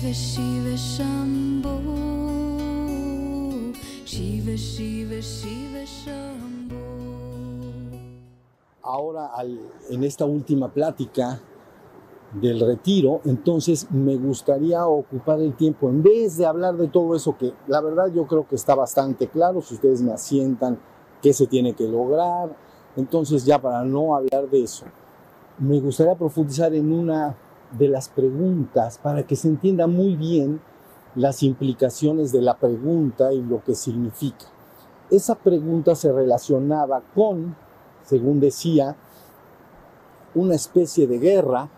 Shiva Shiva Shambho Shiva Shiva Shiva Shambho Ahora, en esta última plática del retiro, entonces me gustaría ocupar el tiempo, en vez de hablar de todo eso que la verdad yo creo que está bastante claro, si ustedes me asientan qué se tiene que lograr, entonces ya para no hablar de eso, me gustaría profundizar en una de las preguntas para que se entienda muy bien las implicaciones de la pregunta y lo que significa. Esa pregunta se relacionaba con, según decía, una especie de guerra,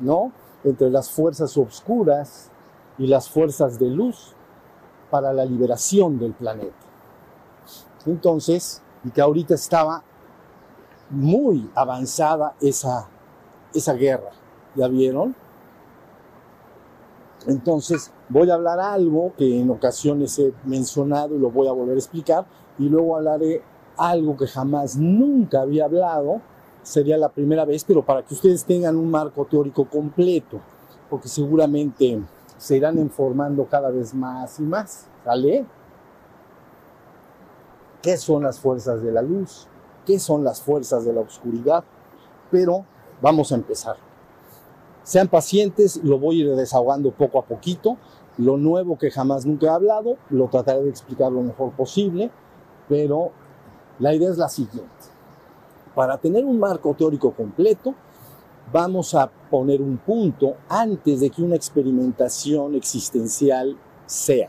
¿no? Entre las fuerzas oscuras y las fuerzas de luz para la liberación del planeta. Entonces, y que ahorita estaba muy avanzada esa, esa guerra, ¿ya vieron? Entonces, voy a hablar algo que en ocasiones he mencionado y lo voy a volver a explicar, y luego hablaré algo que jamás, nunca había hablado, sería la primera vez, pero para que ustedes tengan un marco teórico completo, porque seguramente se irán informando cada vez más y más, ¿sale? ¿Qué son las fuerzas de la luz? ¿Qué son las fuerzas de la oscuridad? Pero vamos a empezar. Sean pacientes, lo voy a ir desahogando poco a poquito. Lo nuevo que jamás nunca he hablado, lo trataré de explicar lo mejor posible, pero la idea es la siguiente. Para tener un marco teórico completo, vamos a poner un punto antes de que una experimentación existencial sea.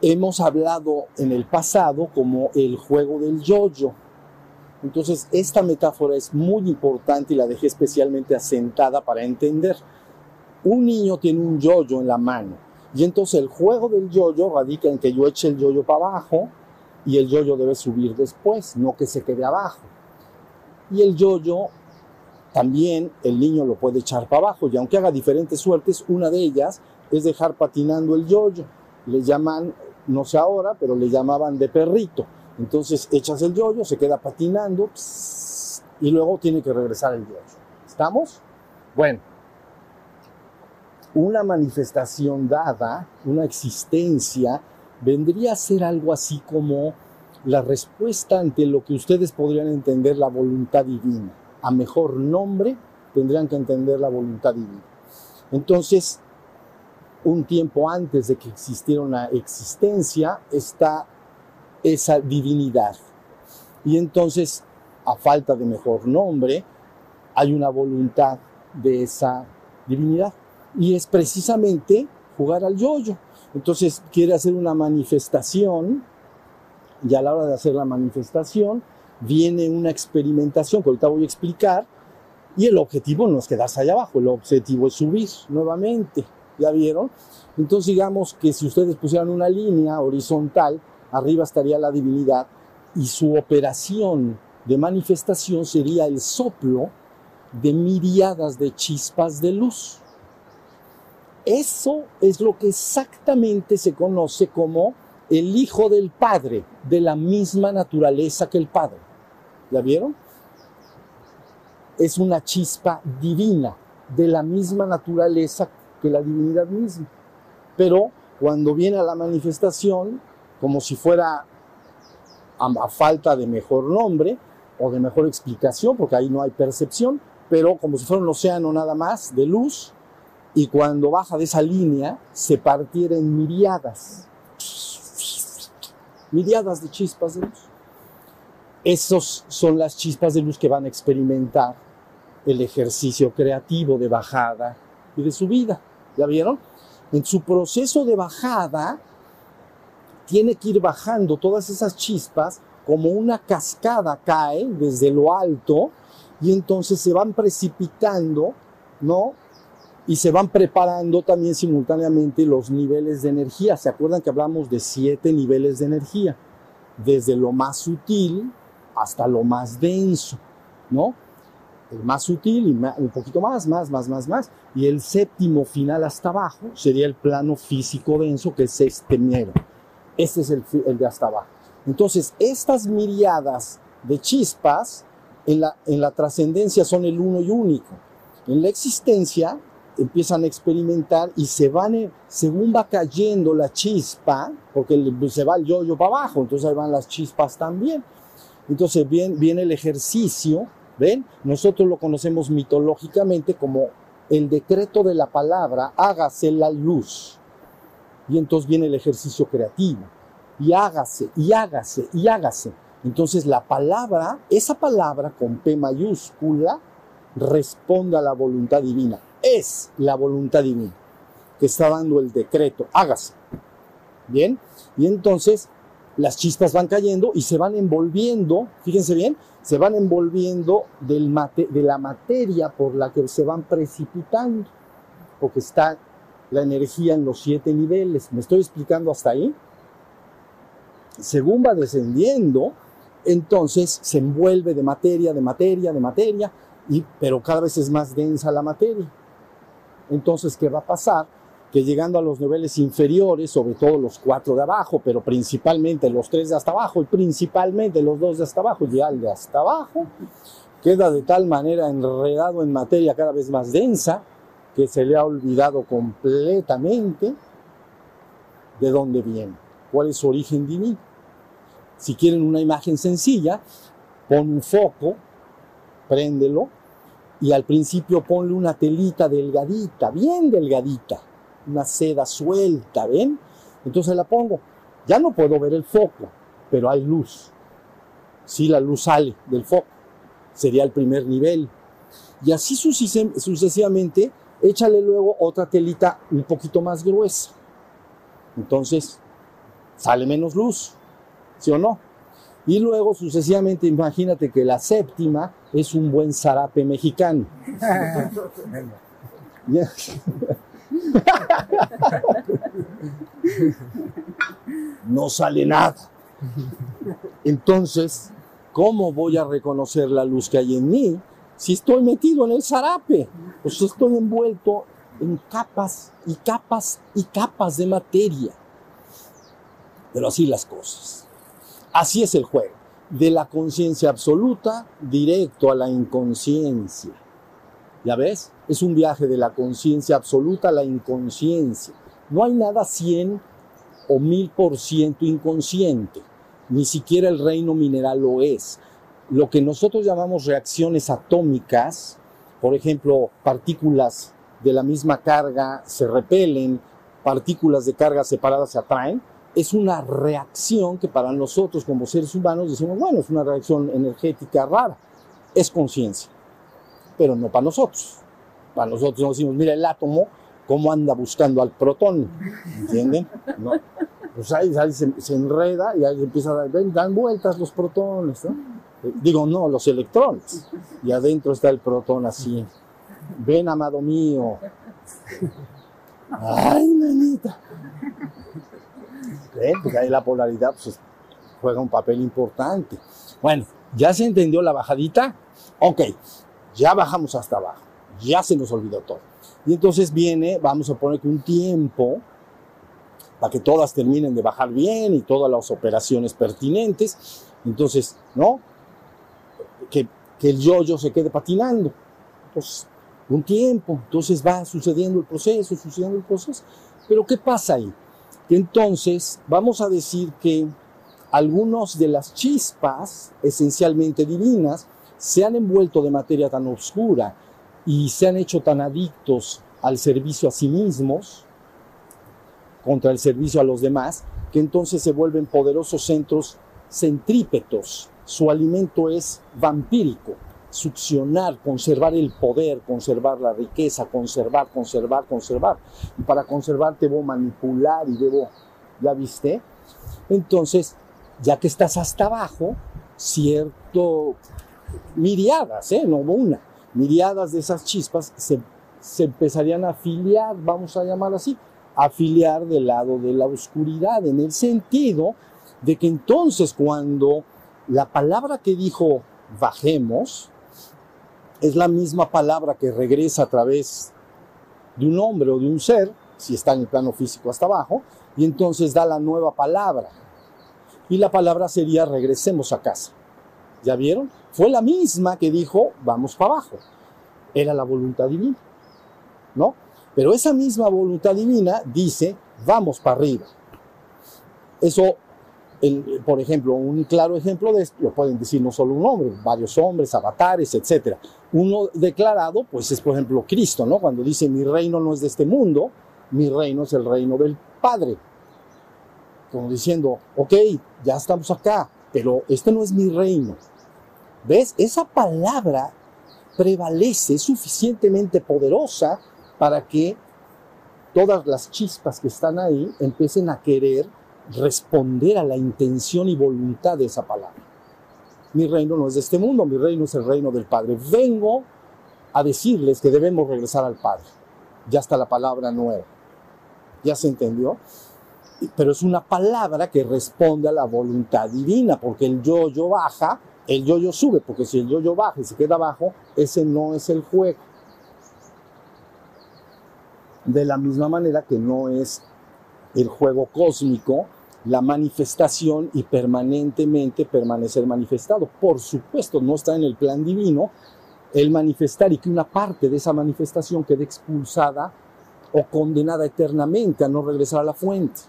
Hemos hablado en el pasado como el juego del yoyo. Entonces, esta metáfora es muy importante y la dejé especialmente asentada para entender. Un niño tiene un yoyo en la mano y entonces el juego del yoyo radica en que yo eche el yoyo para abajo y el yoyo debe subir después, no que se quede abajo. Y el yoyo también el niño lo puede echar para abajo y aunque haga diferentes suertes, una de ellas es dejar patinando el yoyo. Le llaman, no sé ahora, pero le llamaban de perrito. Entonces echas el yoyo, se queda patinando y luego tiene que regresar el yoyo. ¿Estamos? Bueno, una manifestación dada, una existencia, vendría a ser algo así como la respuesta ante lo que ustedes podrían entender la voluntad divina. A mejor nombre tendrían que entender la voluntad divina. Entonces, un tiempo antes de que existiera una existencia está esa divinidad. Y entonces, a falta de mejor nombre, hay una voluntad de esa divinidad. Y es precisamente jugar al yoyo. Entonces quiere hacer una manifestación y a la hora de hacer la manifestación viene una experimentación que ahorita voy a explicar y el objetivo no es quedarse allá abajo, el objetivo es subir nuevamente. ¿Ya vieron? Entonces digamos que si ustedes pusieran una línea horizontal, arriba estaría la divinidad y su operación de manifestación sería el soplo de miriadas de chispas de luz. Eso es lo que exactamente se conoce como el Hijo del Padre, de la misma naturaleza que el Padre. ¿Ya vieron? Es una chispa divina, de la misma naturaleza que la divinidad misma. Pero cuando viene a la manifestación, como si fuera a, a falta de mejor nombre o de mejor explicación, porque ahí no hay percepción, pero como si fuera un océano nada más de luz, y cuando baja de esa línea se partiera en miriadas, miriadas de chispas de luz. Esas son las chispas de luz que van a experimentar el ejercicio creativo de bajada y de subida. ¿Ya vieron? En su proceso de bajada, tiene que ir bajando todas esas chispas como una cascada cae desde lo alto y entonces se van precipitando, ¿no? y se van preparando también simultáneamente los niveles de energía. ¿Se acuerdan que hablamos de siete niveles de energía? Desde lo más sutil hasta lo más denso, ¿no? El más sutil y un poquito más, más, más, más, más. Y el séptimo final hasta abajo sería el plano físico denso, que es este miedo. Este es el, el de hasta abajo. Entonces, estas miriadas de chispas en la, en la trascendencia son el uno y único. En la existencia empiezan a experimentar y se van, según va cayendo la chispa, porque el- se va el yoyo para abajo, entonces ahí van las chispas también. Entonces viene, viene el ejercicio, ¿ven? Nosotros lo conocemos mitológicamente como el decreto de la palabra, hágase la luz. Y entonces viene el ejercicio creativo. Y hágase, y hágase, y hágase. Entonces la palabra, esa palabra con P mayúscula, responde a la voluntad divina. Es la voluntad divina que está dando el decreto. Hágase. Bien. Y entonces las chispas van cayendo y se van envolviendo, fíjense bien, se van envolviendo del mate- de la materia por la que se van precipitando, porque está la energía en los siete niveles. ¿Me estoy explicando hasta ahí? Según va descendiendo, entonces se envuelve de materia, de materia, de materia, y, pero cada vez es más densa la materia. Entonces, ¿qué va a pasar? Que llegando a los niveles inferiores, sobre todo los cuatro de abajo, pero principalmente los tres de hasta abajo y principalmente los dos de hasta abajo, y al de hasta abajo, queda de tal manera enredado en materia cada vez más densa que se le ha olvidado completamente de dónde viene, cuál es su origen divino. Si quieren una imagen sencilla, pon un foco, préndelo y al principio ponle una telita delgadita, bien delgadita, una seda suelta, ¿ven? Entonces la pongo. Ya no puedo ver el foco, pero hay luz. Sí, la luz sale del foco. Sería el primer nivel. Y así sucesi- sucesivamente, échale luego otra telita un poquito más gruesa. Entonces, sale menos luz, ¿sí o no? Y luego sucesivamente, imagínate que la séptima es un buen zarape mexicano. No sale nada. Entonces, ¿cómo voy a reconocer la luz que hay en mí si estoy metido en el zarape? Pues estoy envuelto en capas y capas y capas de materia. Pero así las cosas. Así es el juego. De la conciencia absoluta directo a la inconsciencia. ¿Ya ves? Es un viaje de la conciencia absoluta a la inconsciencia. No hay nada 100 o 1000% inconsciente. Ni siquiera el reino mineral lo es. Lo que nosotros llamamos reacciones atómicas, por ejemplo, partículas de la misma carga se repelen, partículas de carga separadas se atraen, es una reacción que para nosotros como seres humanos decimos, bueno, es una reacción energética rara, es conciencia, pero no para nosotros. Para nosotros nos decimos, mira el átomo, cómo anda buscando al protón, ¿entienden? No. Pues ahí, ahí se, enreda y ahí empieza a dar, dan vueltas los protones, ¿no? Digo, no, los electrones. Y adentro está el protón así. Ven, amado mío. Ay, nanita. ¿Ven? Porque ahí la polaridad pues, juega un papel importante. Bueno, ¿ya se entendió la bajadita? Ok, ya bajamos hasta abajo. Ya se nos olvidó todo. Y entonces viene, vamos a poner un tiempo para que todas terminen de bajar bien y todas las operaciones pertinentes. Entonces, ¿no? Que, que el yo-yo se quede patinando. Un tiempo. Entonces va sucediendo el proceso, sucediendo el proceso. Pero ¿qué pasa ahí? Que entonces vamos a decir que algunos de las chispas esencialmente divinas se han envuelto de materia tan oscura y se han hecho tan adictos al servicio a sí mismos contra el servicio a los demás, que entonces se vuelven poderosos centros centrípetos. Su alimento es vampírico, succionar, conservar el poder, conservar la riqueza, conservar, conservar, conservar. Y para conservar debo manipular y debo, ¿ya viste? Entonces, ya que estás hasta abajo, cierto, miriadas, ¿eh? no una, miriadas de esas chispas se, se empezarían a afiliar, vamos a llamar así, afiliar del lado de la oscuridad, en el sentido de que entonces cuando la palabra que dijo bajemos es la misma palabra que regresa a través de un hombre o de un ser, si está en el plano físico hasta abajo, y entonces da la nueva palabra. Y la palabra sería regresemos a casa. ¿Ya vieron? Fue la misma que dijo vamos para abajo. Era la voluntad divina. ¿No? Pero esa misma voluntad divina dice, vamos para arriba. Eso, por ejemplo, un claro ejemplo de esto, lo pueden decir no solo un hombre, varios hombres, avatares, etc. Uno declarado, pues es por ejemplo Cristo, ¿no? Cuando dice, mi reino no es de este mundo, mi reino es el reino del Padre. Como diciendo, ok, ya estamos acá, pero este no es mi reino. ¿Ves? Esa palabra prevalece, suficientemente poderosa para que todas las chispas que están ahí empiecen a querer responder a la intención y voluntad de esa palabra. Mi reino no es de este mundo, mi reino es el reino del Padre. Vengo a decirles que debemos regresar al Padre. Ya está la palabra nueva. ¿Ya se entendió? Pero es una palabra que responde a la voluntad divina, porque el yo-yo baja, el yo-yo sube, porque si el yo-yo baja y se queda abajo, ese no es el juego. De la misma manera que no es el juego cósmico, la manifestación y permanentemente permanecer manifestado. Por supuesto, no está en el plan divino el manifestar y que una parte de esa manifestación quede expulsada o condenada eternamente a no regresar a la fuente.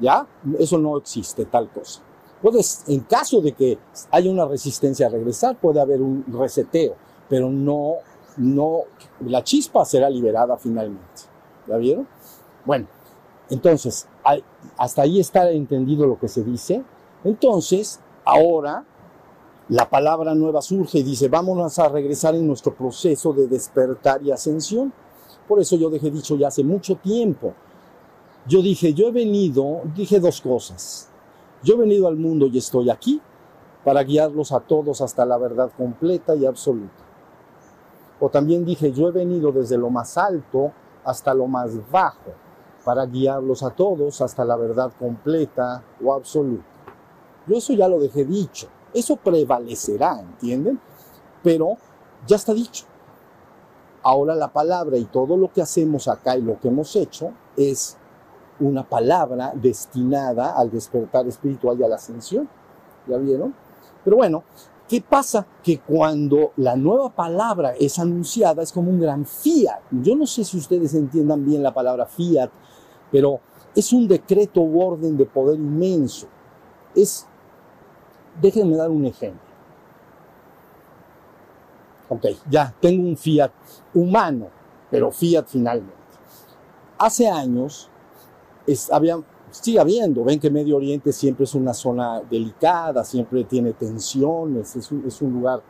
¿Ya? Eso no existe, tal cosa. Puedes, en caso de que haya una resistencia a regresar, puede haber un reseteo, pero no, no, la chispa será liberada finalmente. ¿Ya vieron? Bueno, entonces, hay- hasta ahí está entendido lo que se dice. Entonces, ahora la palabra nueva surge y dice, vámonos a regresar en nuestro proceso de despertar y ascensión. Por eso yo dejé dicho ya hace mucho tiempo. Yo dije, yo he venido, dije dos cosas. Yo he venido al mundo y estoy aquí para guiarlos a todos hasta la verdad completa y absoluta. O también dije, yo he venido desde lo más alto hasta lo más bajo para guiarlos a todos hasta la verdad completa o absoluta. Yo eso ya lo dejé dicho. Eso prevalecerá, ¿entienden? Pero ya está dicho. Ahora la palabra y todo lo que hacemos acá y lo que hemos hecho es una palabra destinada al despertar espiritual y a la ascensión. ¿Ya vieron? Pero bueno, ¿qué pasa? Que cuando la nueva palabra es anunciada es como un gran fiat. Yo no sé si ustedes entiendan bien la palabra fiat, pero es un decreto u orden de poder inmenso. Es, déjenme dar un ejemplo. Ok, ya, tengo un fiat humano, pero fiat finalmente. Hace años es, había, sigue habiendo, ven que Medio Oriente siempre es una zona delicada, siempre tiene tensiones, es un, es un lugar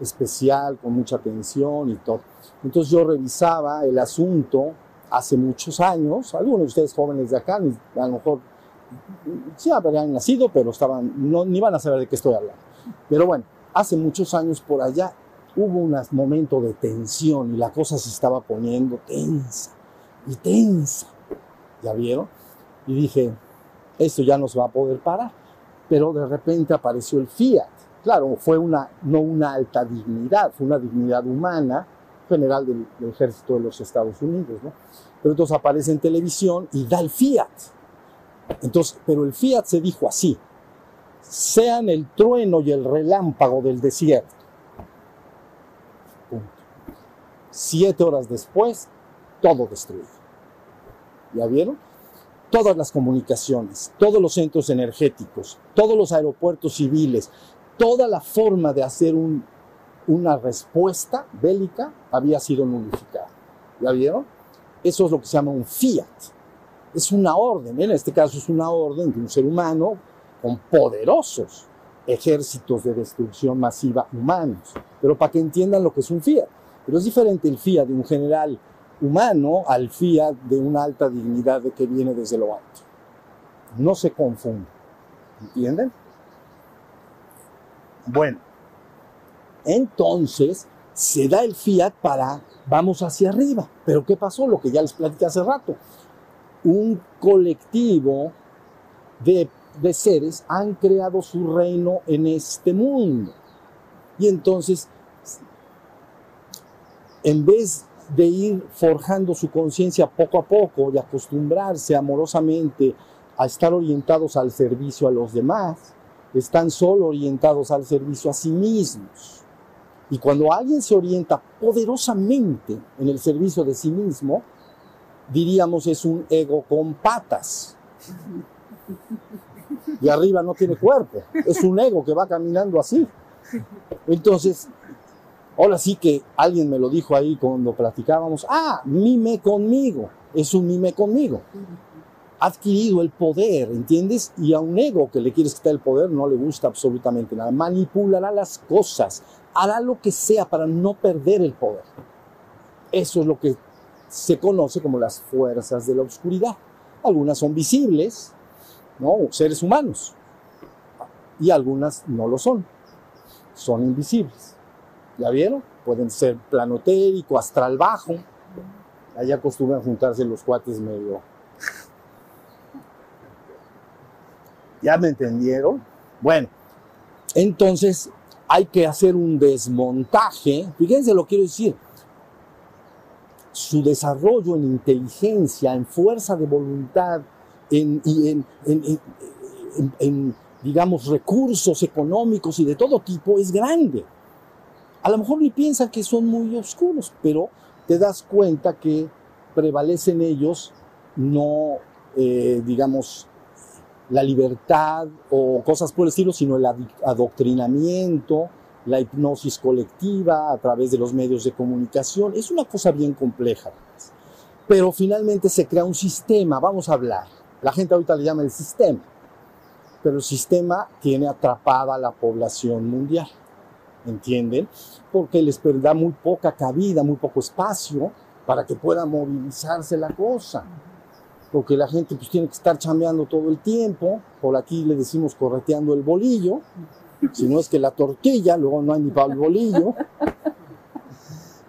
especial, con mucha tensión y todo. Entonces yo revisaba el asunto hace muchos años, algunos de ustedes jóvenes de acá, a lo mejor sí habrían nacido, pero estaban, no, ni van a saber de qué estoy hablando. Pero bueno, hace muchos años por allá hubo un momento de tensión y la cosa se estaba poniendo tensa y tensa. ¿Ya vieron? Y dije, esto ya no se va a poder parar. Pero de repente apareció el Fiat. Claro, fue una, no una alta dignidad, fue una dignidad humana general del, ejército de los Estados Unidos, ¿no? Pero entonces aparece en televisión y da el Fiat. Entonces, pero el Fiat se dijo así, sean el trueno y el relámpago del desierto. Punto. Siete horas después, todo destruido. ¿Ya vieron? Todas las comunicaciones, todos los centros energéticos, todos los aeropuertos civiles, toda la forma de hacer un- una respuesta bélica había sido nulificada. ¿Ya vieron? Eso es lo que se llama un fiat. Es una orden, en este caso es una orden de un ser humano con poderosos ejércitos de destrucción masiva humanos. Pero para que entiendan lo que es un fiat. Pero es diferente el fiat de un general humano al fiat de una alta dignidad de que viene desde lo alto. No se confunde. ¿Entienden? Bueno, entonces se da el fiat para vamos hacia arriba. Pero ¿qué pasó? Lo que ya les platicé hace rato. Un colectivo de, de seres han creado su reino en este mundo. Y entonces, en vez de ir forjando su conciencia poco a poco y acostumbrarse amorosamente a estar orientados al servicio a los demás, están solo orientados al servicio a sí mismos. Y cuando alguien se orienta poderosamente en el servicio de sí mismo, diríamos es un ego con patas. Y arriba no tiene cuerpo. Es un ego que va caminando así. Entonces, ahora sí que alguien me lo dijo ahí cuando platicábamos, ah, mime conmigo. Es un mime conmigo. Ha adquirido el poder, ¿entiendes? Y a un ego que le quieres quitar el poder no le gusta absolutamente nada. Manipulará las cosas, hará lo que sea para no perder el poder. Eso es lo que se conoce como las fuerzas de la oscuridad. Algunas son visibles, ¿no? Seres humanos. Y algunas no lo son. Son invisibles. ¿Ya vieron? Pueden ser planotérico, astral bajo. Ahí acostumbran juntarse los cuates medio. ¿Ya me entendieron? Bueno, entonces hay que hacer un desmontaje. Fíjense lo que quiero decir. Su desarrollo en inteligencia, en fuerza de voluntad, en, digamos, recursos económicos y de todo tipo es grande. A lo mejor ni piensan que son muy oscuros, pero te das cuenta que prevalecen ellos no, eh, digamos, la libertad o cosas por el estilo, sino el adoctrinamiento, la hipnosis colectiva a través de los medios de comunicación. Es una cosa bien compleja. Pero finalmente se crea un sistema, vamos a hablar. La gente ahorita le llama el sistema, pero el sistema tiene atrapada a la población mundial. ¿Entienden? Porque les da muy poca cabida, muy poco espacio para que pueda movilizarse la cosa porque la gente pues tiene que estar chambeando todo el tiempo, por aquí le decimos correteando el bolillo, si no es que la tortilla, luego no hay ni para el bolillo,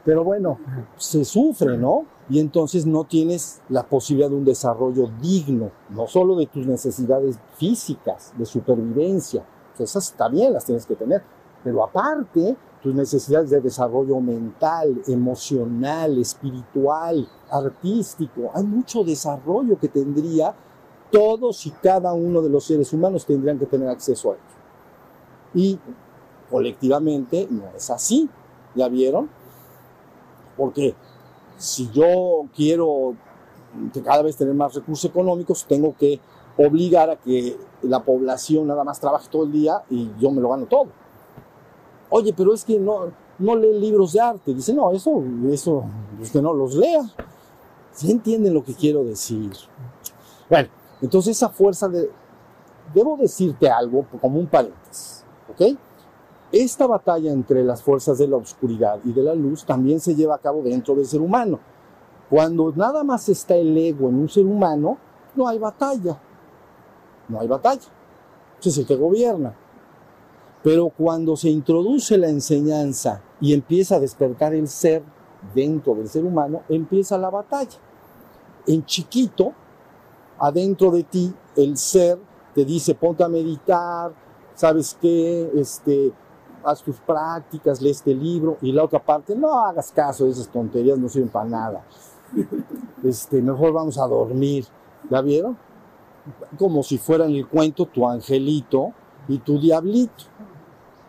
pero bueno, se sufre, ¿no? Y entonces no tienes la posibilidad de un desarrollo digno, no solo de tus necesidades físicas, de supervivencia, esas también las tienes que tener, pero aparte tus necesidades de desarrollo mental, emocional, espiritual, artístico. Hay mucho desarrollo que tendría todos y cada uno de los seres humanos tendrían que tener acceso a ello. Y colectivamente no es así, ¿ya vieron? Porque si yo quiero cada vez tener más recursos económicos, tengo que obligar a que la población nada más trabaje todo el día y yo me lo gano todo. Oye, pero es que no, no lee libros de arte. Dice, no, eso, eso, que no los lea. ¿Sí entienden lo que quiero decir? Bueno, entonces esa fuerza de... Debo decirte algo como un paréntesis, ¿ok? Esta batalla entre las fuerzas de la oscuridad y de la luz también se lleva a cabo dentro del ser humano. Cuando nada más está el ego en un ser humano, no hay batalla. No hay batalla. Ese es el que gobierna. Pero cuando se introduce la enseñanza y empieza a despertar el ser dentro del ser humano, empieza la batalla. En chiquito, adentro de ti, el ser te dice, ponte a meditar, ¿sabes qué? Este, haz tus prácticas, lee este libro. Y la otra parte, no hagas caso de esas tonterías, no sirven para nada. Este, mejor vamos a dormir. ¿La vieron? Como si fuera en el cuento tu angelito y tu diablito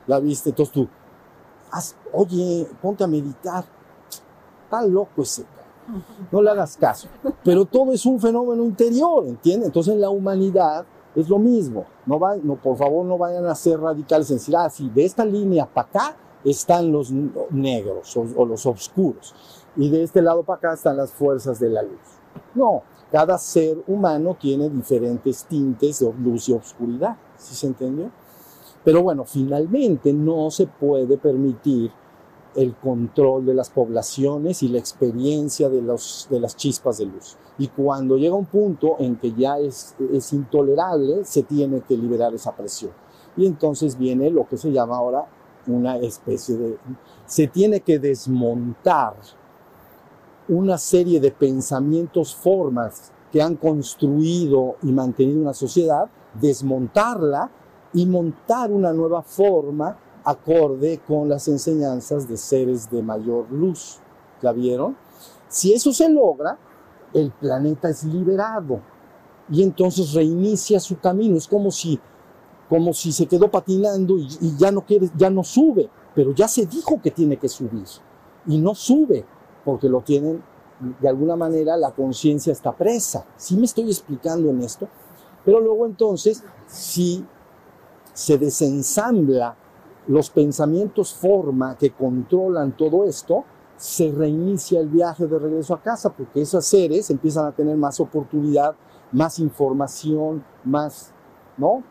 la viste, entonces tú, oye, ponte a meditar, está loco ese, no le hagas caso, pero todo es un fenómeno interior, ¿entiendes? Entonces en la humanidad es lo mismo, no, va, no por favor no vayan a ser radicales en decir, ah, sí, de esta línea para acá están los negros o, o los oscuros, y de este lado para acá están las fuerzas de la luz. No, cada ser humano tiene diferentes tintes de luz y oscuridad, ¿sí se entendió? Pero bueno, finalmente no se puede permitir el control de las poblaciones y la experiencia de, los, de las chispas de luz. Y cuando llega un punto en que ya es, es intolerable, se tiene que liberar esa presión. Y entonces viene lo que se llama ahora una especie de... Se tiene que desmontar una serie de pensamientos, formas que han construido y mantenido una sociedad, desmontarla y montar una nueva forma acorde con las enseñanzas de seres de mayor luz. ¿Ya vieron? Si eso se logra, el planeta es liberado y entonces reinicia su camino. Es como si, como si se quedó patinando y, ya no quiere, ya no sube, pero ya se dijo que tiene que subir y no sube porque lo tienen, de alguna manera la conciencia está presa. Sí me estoy explicando en esto, pero luego entonces, si se desensambla los pensamientos forma que controlan todo esto, se reinicia el viaje de regreso a casa, porque esos seres empiezan a tener más oportunidad, más información, más, ¿no?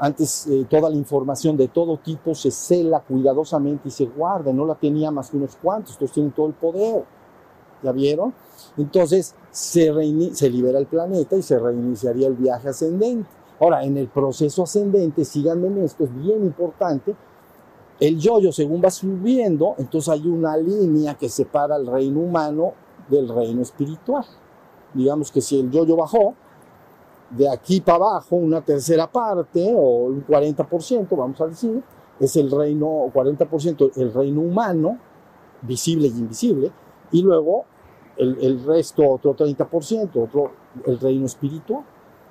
Antes eh, toda la información de todo tipo se cela cuidadosamente y se guarda, no la tenía más que unos cuantos, estos tienen todo el poder. ¿Ya vieron? Entonces se, se libera el planeta y se reiniciaría el viaje ascendente. Ahora, en el proceso ascendente, síganme en esto, es bien importante, el yoyo según va subiendo, entonces hay una línea que separa el reino humano del reino espiritual. Digamos que si el yoyo bajó, de aquí para abajo, una tercera parte o un 40%, vamos a decir, es el reino, 40% el reino humano, visible y invisible, y luego el, resto, otro 30%, otro el reino espiritual.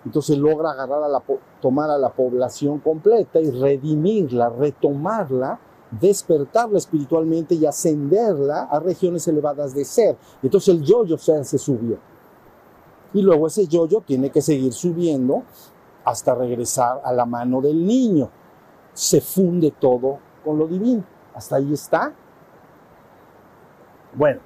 Entonces logra agarrar a la, tomar a la población completa y redimirla, retomarla, despertarla espiritualmente y ascenderla a regiones elevadas de ser. Entonces el yoyo -yo se subió. Y luego ese yoyo -yo tiene que seguir subiendo hasta regresar a la mano del niño. Se funde todo con lo divino. Hasta ahí está. Bueno,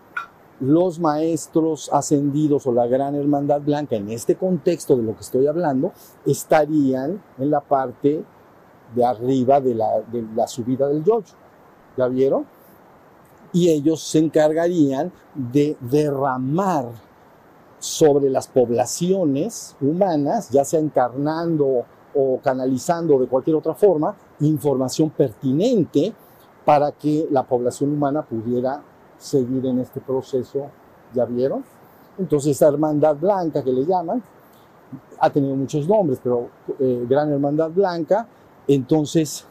los maestros ascendidos o la gran hermandad blanca, en este contexto de lo que estoy hablando, estarían en la parte de arriba de la, subida del yoyo. ¿Ya vieron? Y ellos se encargarían de derramar sobre las poblaciones humanas, ya sea encarnando o canalizando de cualquier otra forma, información pertinente para que la población humana pudiera seguir en este proceso, ¿ya vieron? Entonces esa hermandad blanca que le llaman, ha tenido muchos nombres, pero eh, Gran Hermandad Blanca, entonces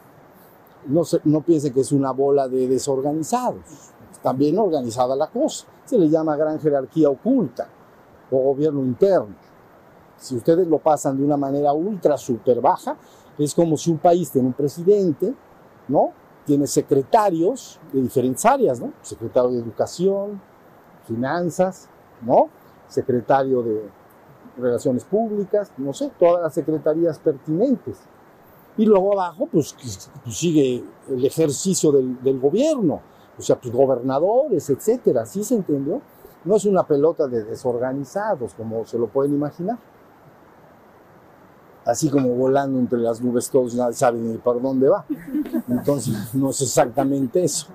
no, se, no piense que es una bola de desorganizados, bien organizada la cosa, se le llama gran jerarquía oculta o gobierno interno. Si ustedes lo pasan de una manera ultra, super baja, es como si un país tiene un presidente, ¿no? Tiene secretarios de diferentes áreas, ¿no? Secretario de Educación, Finanzas, ¿no? Secretario de Relaciones Públicas, no sé, todas las secretarías pertinentes. Y luego abajo, pues, pues sigue el ejercicio del, gobierno, o sea, pues gobernadores, etcétera, ¿sí se entendió? No es una pelota de desorganizados, como se lo pueden imaginar así como volando entre las nubes todos, nadie sabe ni por dónde va. Entonces, no es exactamente eso.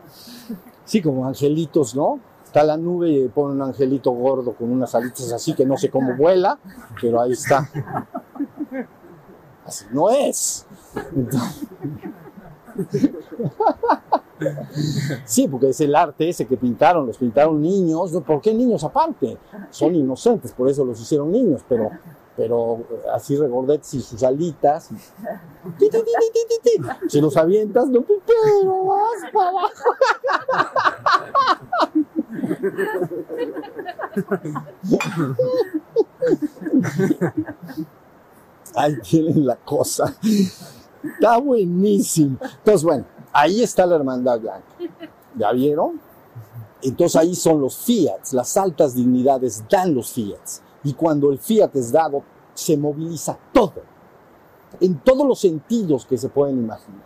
Sí, como angelitos, ¿no? Está la nube y pone un angelito gordo con unas alitas así que no sé cómo vuela, pero ahí está. Así no es. Sí, porque es el arte ese que pintaron, los pintaron niños. ¿Por qué niños aparte? Son inocentes, por eso los hicieron niños, pero pero así regordetes y sus alitas. Si los avientas, no, pero vas para abajo. Ahí tienen la cosa. Está buenísimo. Entonces, bueno, ahí está la hermandad blanca. ¿Ya vieron? Entonces ahí son los fiats, las altas dignidades dan los fiats. Y cuando el fiat es dado, se moviliza todo, en todos los sentidos que se pueden imaginar.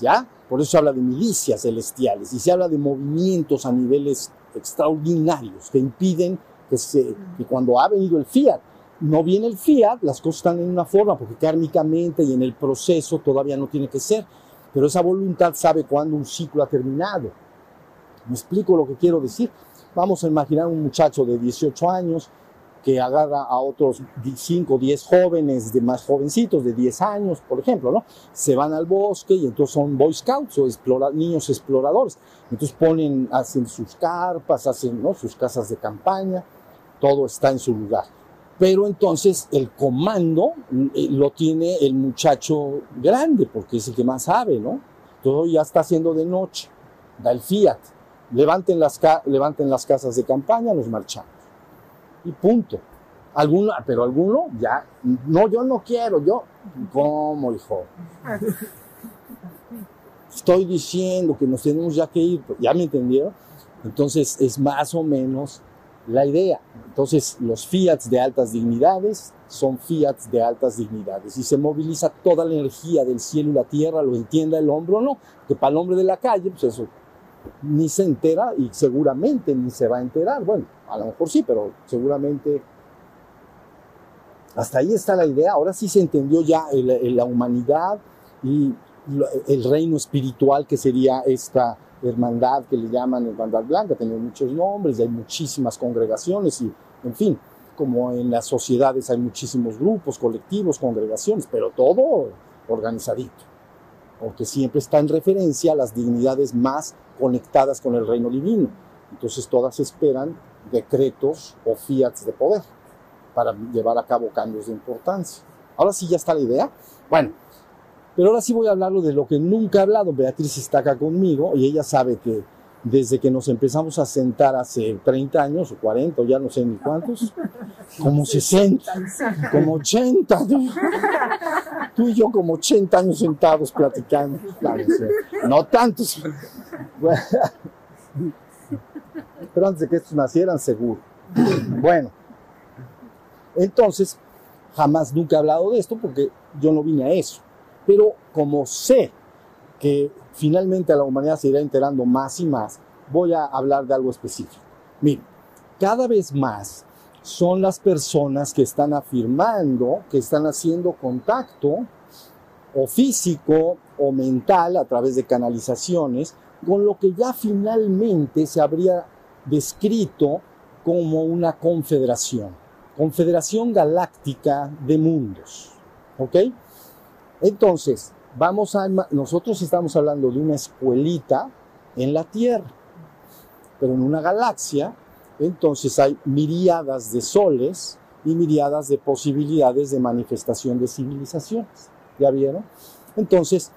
¿Ya? Por eso se habla de milicias celestiales y se habla de movimientos a niveles extraordinarios que impiden que, se, que cuando ha venido el fiat, no viene el fiat, las cosas están en una forma, porque kármicamente y en el proceso todavía no tiene que ser, pero esa voluntad sabe cuándo un ciclo ha terminado. ¿Me explico lo que quiero decir? Vamos a imaginar un muchacho de 18 años que agarra a otros 5 o 10 jóvenes de más jovencitos, de 10 años, por ejemplo, ¿no? Se van al bosque y entonces son Boy Scouts o niños exploradores. Entonces ponen, hacen sus carpas, hacen ¿no? sus casas de campaña, todo está en su lugar. Pero entonces el comando eh, lo tiene el muchacho grande, porque es el que más sabe, ¿no? Todo ya está haciendo de noche, da el fiat. Levanten las, levanten las casas de campaña, nos marchamos punto. Alguno, pero alguno ya, no, yo no quiero, yo, ¿cómo, hijo? estoy diciendo que nos tenemos ya que ir, ¿ya me entendieron? Entonces es más o menos la idea. Entonces los fiats de altas dignidades son fiats de altas dignidades y se moviliza toda la energía del cielo y la tierra, lo entienda el hombre o no, que para el hombre de la calle, pues eso ni se entera y seguramente ni se va a enterar. Bueno, a lo mejor sí, pero seguramente hasta ahí está la idea. Ahora sí se entendió ya la humanidad y el reino espiritual que sería esta hermandad que le llaman hermandad blanca, tiene muchos nombres, hay muchísimas congregaciones y, en fin, como en las sociedades hay muchísimos grupos, colectivos, congregaciones, pero todo organizadito, porque siempre está en referencia a las dignidades más conectadas con el reino divino. Entonces todas esperan decretos o fiats de poder para llevar a cabo cambios de importancia. Ahora sí ya está la idea. Bueno, pero ahora sí voy a hablarlo de lo que nunca he hablado. Beatriz está acá conmigo y ella sabe que desde que nos empezamos a sentar hace 30 años o 40 o ya no sé ni cuántos, como 60, como 80, tú y yo como 80 años sentados platicando, no tantos, pero antes de que estos nacieran seguro. Bueno, entonces jamás nunca he hablado de esto porque yo no vine a eso. Pero como sé que finalmente la humanidad se irá enterando más y más, voy a hablar de algo específico. Miren, cada vez más son las personas que están afirmando que están haciendo contacto o físico o mental a través de canalizaciones con lo que ya finalmente se habría descrito como una confederación, confederación galáctica de mundos. ¿Ok? Entonces, vamos a, nosotros estamos hablando de una escuelita en la Tierra, pero en una galaxia, entonces hay miriadas de soles y miriadas de posibilidades de manifestación de civilizaciones. ¿Ya vieron? Entonces,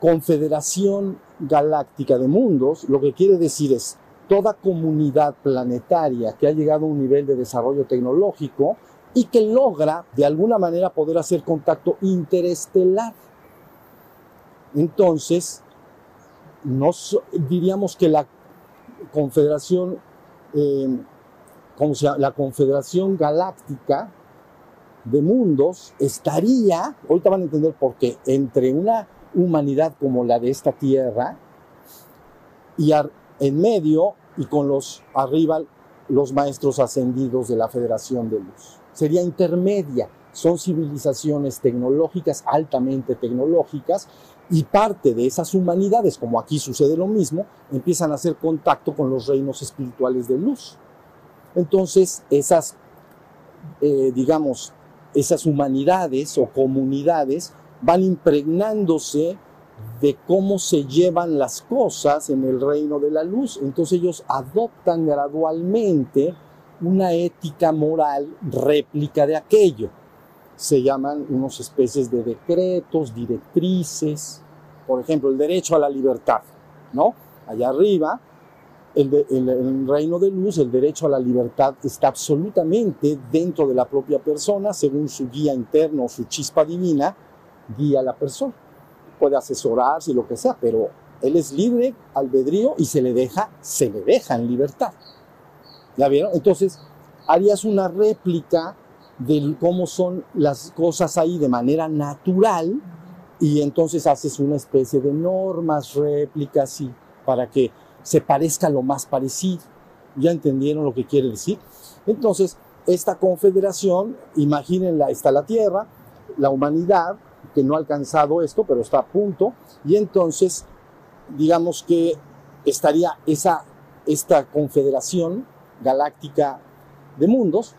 Confederación Galáctica de Mundos, lo que quiere decir es toda comunidad planetaria que ha llegado a un nivel de desarrollo tecnológico y que logra de alguna manera poder hacer contacto interestelar. Entonces, diríamos que la Confederación, eh, la Confederación Galáctica de Mundos estaría, ahorita van a entender por qué, entre una humanidad como la de esta Tierra y en medio y con los arriba los maestros ascendidos de la Federación de Luz sería intermedia. Son civilizaciones tecnológicas, altamente tecnológicas, y parte de esas humanidades, como aquí sucede lo mismo, empiezan a hacer contacto con los reinos espirituales de luz. Entonces, esas, eh, digamos, esas humanidades o comunidades van impregnándose de cómo se llevan las cosas en el reino de la luz. Entonces ellos adoptan gradualmente una ética moral réplica de aquello. Se llaman unas especies de decretos, directrices, por ejemplo, el derecho a la libertad, ¿no? Allá arriba, el, el, reino de luz, el derecho a la libertad está absolutamente dentro de la propia persona, según su guía interno o su chispa divina, guía a la persona. Puede asesorarse y lo que sea, pero él es libre albedrío y se le deja, se le deja en libertad. ¿Ya vieron? Entonces, harías una réplica de cómo son las cosas ahí de manera natural y entonces haces una especie de normas, réplicas y para que se parezca lo más parecido. ¿Ya entendieron lo que quiere decir? Entonces, esta confederación, imagínenla, está la Tierra, la humanidad, que no ha alcanzado esto, pero está a punto, y entonces, digamos que estaría esa, esta confederación galáctica de mundos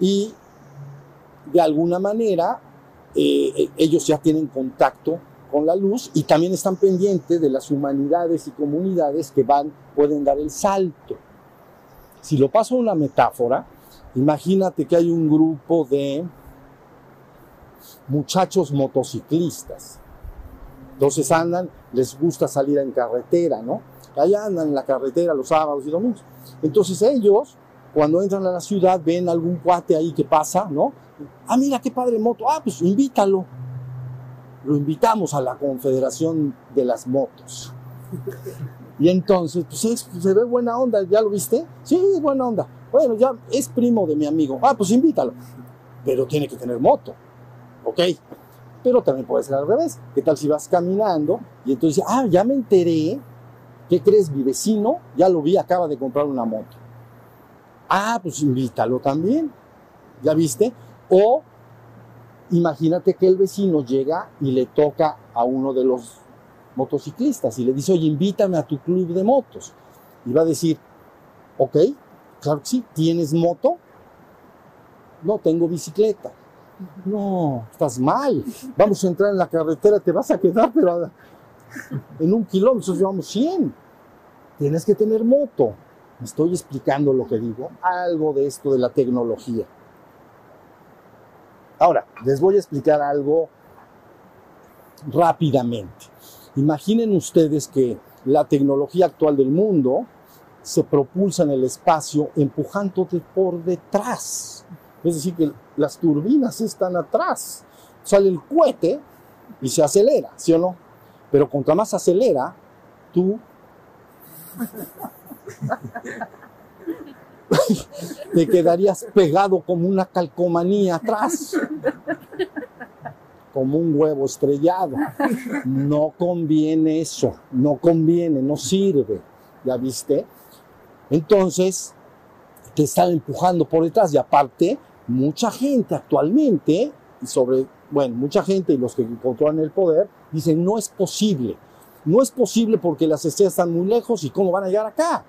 y de alguna manera eh, ellos ya tienen contacto con la luz y también están pendientes de las humanidades y comunidades que van, pueden dar el salto. Si lo paso a una metáfora, imagínate que hay un grupo de muchachos motociclistas. Entonces andan, les gusta salir en carretera, ¿no? Allá andan en la carretera los sábados y domingos. Entonces ellos, cuando entran a la ciudad, ven algún cuate ahí que pasa, ¿no? Ah, mira qué padre moto. Ah, pues invítalo. lo invitamos a la Confederación de las Motos. Y entonces, pues es- se ve buena onda, ¿ya lo viste? Sí, es buena onda. Bueno, ya es primo de mi amigo. Ah, pues invítalo. Pero tiene que tener moto. ¿Ok? Pero también puede ser al revés. ¿Qué tal si vas caminando y entonces, ah, ya me enteré, ¿qué crees? Mi vecino, ya lo vi, acaba de comprar una moto. Ah, pues invítalo también. ¿Ya viste? O imagínate que el vecino llega y le toca a uno de los motociclistas y le dice, oye, invítame a tu club de motos. Y va a decir, ok, claro que sí, ¿tienes moto? No, tengo bicicleta. No, estás mal. Vamos a entrar en la carretera, te vas a quedar, pero en un kilómetro, llevamos 100. Tienes que tener moto. Estoy explicando lo que digo, algo de esto de la tecnología. Ahora, les voy a explicar algo rápidamente. Imaginen ustedes que la tecnología actual del mundo se propulsa en el espacio empujándote por detrás. Es decir, que las turbinas están atrás. Sale el cohete y se acelera, ¿sí o no? Pero contra más acelera, tú te quedarías pegado como una calcomanía atrás, como un huevo estrellado. No conviene eso, no conviene, no sirve, ¿ya viste? Entonces, te están empujando por detrás y aparte, mucha gente actualmente, y sobre, bueno, mucha gente y los que controlan el poder, dicen, no es posible. No es posible porque las estrellas están muy lejos y cómo van a llegar acá.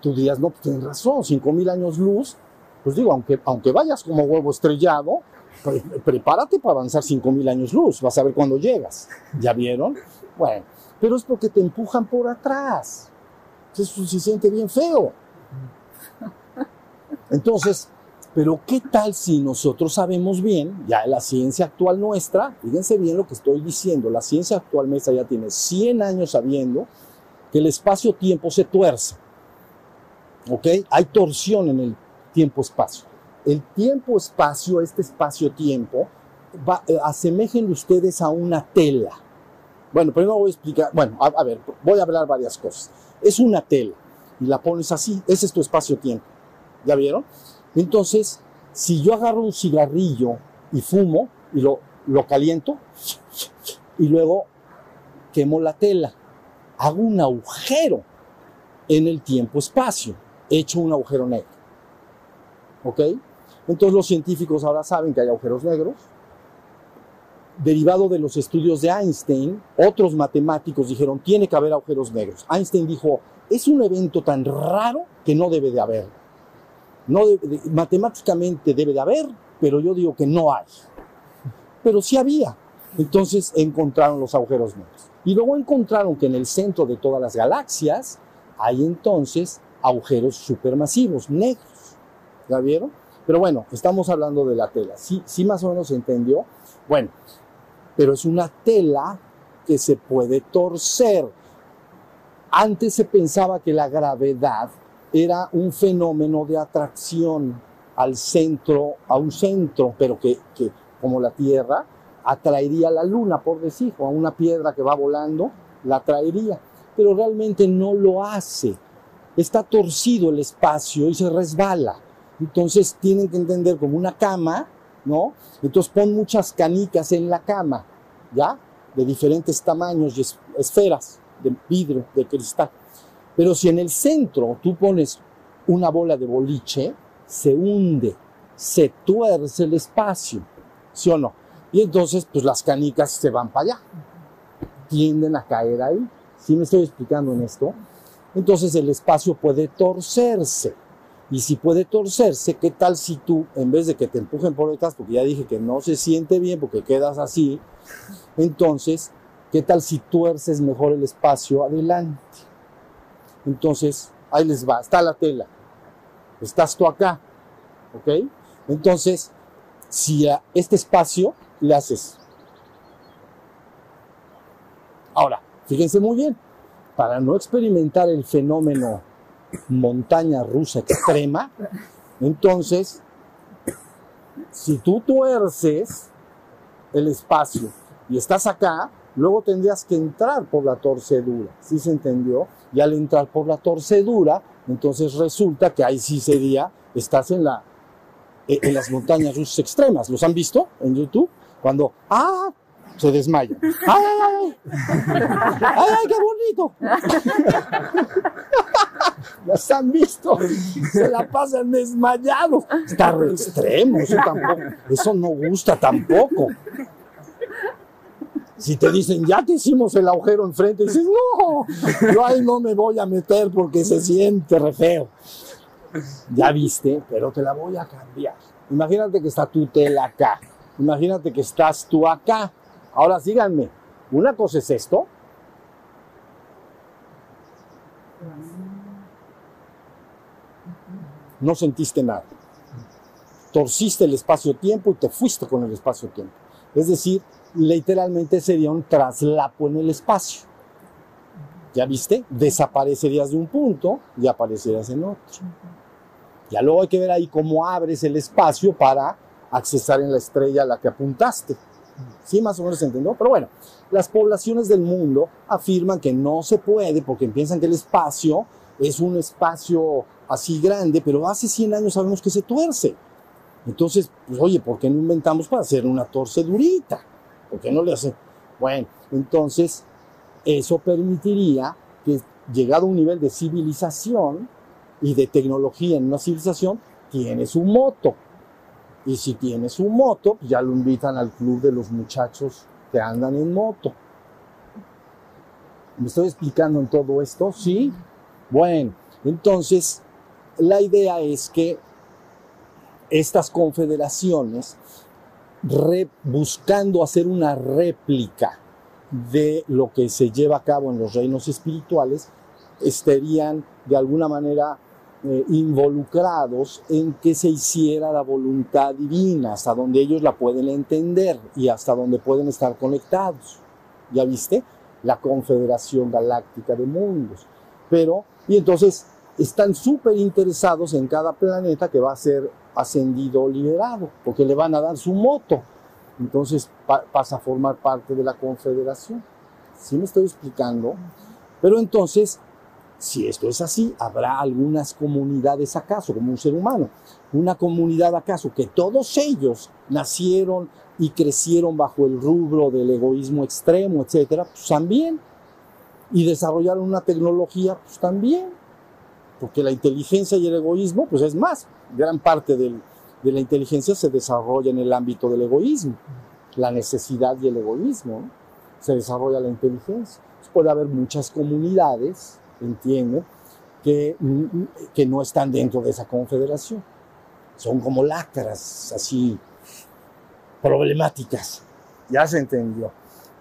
Tú dirías, no, pues tienes razón, 5.000 años luz, pues digo, aunque, aunque vayas como huevo estrellado, pre- prepárate para avanzar 5.000 años luz, vas a ver cuándo llegas. ¿Ya vieron? Bueno, pero es porque te empujan por atrás. Eso se siente bien feo. Entonces, pero ¿qué tal si nosotros sabemos bien, ya la ciencia actual nuestra, fíjense bien lo que estoy diciendo, la ciencia actual nuestra ya tiene 100 años sabiendo que el espacio-tiempo se tuerce. ¿Ok? Hay torsión en el tiempo-espacio. El tiempo-espacio, este espacio-tiempo, eh, asemejen ustedes a una tela. Bueno, primero voy a explicar, bueno, a, a ver, voy a hablar varias cosas. Es una tela y la pones así, ese es tu espacio-tiempo. ¿Ya vieron? Entonces, si yo agarro un cigarrillo y fumo y lo, lo caliento y luego quemo la tela, hago un agujero en el tiempo-espacio, hecho un agujero negro. ¿Ok? Entonces los científicos ahora saben que hay agujeros negros. Derivado de los estudios de Einstein, otros matemáticos dijeron, tiene que haber agujeros negros. Einstein dijo, es un evento tan raro que no debe de haber. No matemáticamente debe de haber, pero yo digo que no hay. Pero sí había. Entonces encontraron los agujeros negros. Y luego encontraron que en el centro de todas las galaxias hay entonces agujeros supermasivos, negros. ¿Ya vieron? Pero bueno, estamos hablando de la tela. Sí, sí más o menos se entendió. Bueno, pero es una tela que se puede torcer. Antes se pensaba que la gravedad era un fenómeno de atracción al centro, a un centro, pero que, que como la Tierra atraería a la Luna, por decir, a una piedra que va volando, la atraería. Pero realmente no lo hace. Está torcido el espacio y se resbala. Entonces tienen que entender como una cama, ¿no? Entonces pon muchas canicas en la cama, ¿ya? De diferentes tamaños y es- esferas de vidrio, de cristal. Pero si en el centro tú pones una bola de boliche, se hunde, se tuerce el espacio, ¿sí o no? Y entonces, pues las canicas se van para allá, tienden a caer ahí. ¿Sí me estoy explicando en esto? Entonces el espacio puede torcerse. Y si puede torcerse, ¿qué tal si tú, en vez de que te empujen por detrás, porque ya dije que no se siente bien porque quedas así, entonces, ¿qué tal si tuerces mejor el espacio adelante? Entonces, ahí les va, está la tela. Estás tú acá, ¿ok? Entonces, si a este espacio le haces. Ahora, fíjense muy bien, para no experimentar el fenómeno montaña rusa extrema, entonces, si tú tuerces, el espacio y estás acá, luego tendrías que entrar por la torcedura, ¿sí se entendió? Y al entrar por la torcedura, entonces resulta que ahí sí sería, estás en, la, en las montañas rusas extremas. ¿Los han visto en YouTube? Cuando, ah, se desmaya. ¡Ay, ay, ay! ¡Ay, ay, qué bonito! ¿Las han visto? Se la pasan desmayados. Está re extremo, eso tampoco. Eso no gusta tampoco. Si te dicen, ya te hicimos el agujero enfrente, dices, no, yo ahí no me voy a meter porque se siente re feo. Ya viste, pero te la voy a cambiar. Imagínate que está tu tela acá. Imagínate que estás tú acá. Ahora síganme. Una cosa es esto. No sentiste nada. Torciste el espacio-tiempo y te fuiste con el espacio-tiempo. Es decir, literalmente sería un traslapo en el espacio. ¿Ya viste? Desaparecerías de un punto y aparecerías en otro. Ya luego hay que ver ahí cómo abres el espacio para accesar en la estrella a la que apuntaste. Sí, más o menos se entendió. Pero bueno, las poblaciones del mundo afirman que no se puede porque piensan que el espacio es un espacio así grande, pero hace 100 años sabemos que se tuerce. Entonces, pues oye, ¿por qué no inventamos para hacer una torcedurita? ¿Por qué no le hace? Bueno, entonces eso permitiría que llegado a un nivel de civilización y de tecnología en una civilización, tiene su moto. Y si tiene su moto, pues ya lo invitan al club de los muchachos que andan en moto. ¿Me estoy explicando en todo esto? Sí. Bueno, entonces la idea es que estas confederaciones, buscando hacer una réplica de lo que se lleva a cabo en los reinos espirituales, estarían de alguna manera eh, involucrados en que se hiciera la voluntad divina, hasta donde ellos la pueden entender y hasta donde pueden estar conectados. ¿Ya viste? La Confederación Galáctica de Mundos. Pero, y entonces están súper interesados en cada planeta que va a ser ascendido o liberado, porque le van a dar su moto. Entonces pasa a formar parte de la Confederación. ¿Sí me estoy explicando? Pero entonces si esto es así, habrá algunas comunidades acaso, como un ser humano, una comunidad acaso que todos ellos nacieron y crecieron bajo el rubro del egoísmo extremo, etcétera, pues también. Y desarrollaron una tecnología, pues también. Porque la inteligencia y el egoísmo, pues es más, gran parte del, de la inteligencia se desarrolla en el ámbito del egoísmo. La necesidad y el egoísmo, ¿no? se desarrolla la inteligencia. Puede haber muchas comunidades entiende, que, que no están dentro de esa confederación. Son como lacras así problemáticas. Ya se entendió.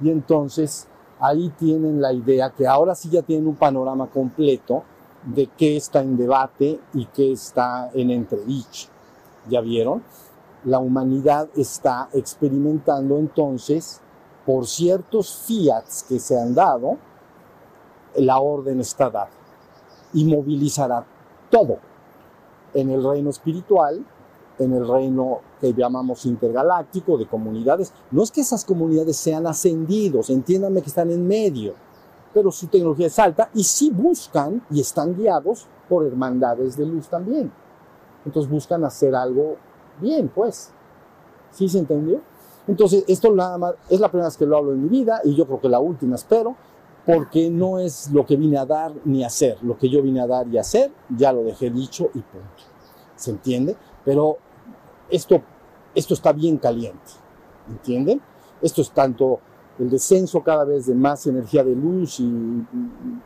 Y entonces ahí tienen la idea que ahora sí ya tienen un panorama completo de qué está en debate y qué está en entredicho. ¿Ya vieron? La humanidad está experimentando entonces por ciertos fiats que se han dado, la orden está dada y movilizará todo en el reino espiritual, en el reino que llamamos intergaláctico, de comunidades. No es que esas comunidades sean ascendidos, entiéndanme que están en medio, pero su tecnología es alta y sí buscan y están guiados por hermandades de luz también. Entonces buscan hacer algo bien, pues. ¿Sí se entendió? Entonces, esto nada más es la primera vez que lo hablo en mi vida y yo creo que la última, espero porque no es lo que vine a dar ni a hacer. Lo que yo vine a dar y a hacer, ya lo dejé dicho y punto. ¿Se entiende? Pero esto, esto está bien caliente. ¿Entienden? Esto es tanto el descenso cada vez de más energía de luz y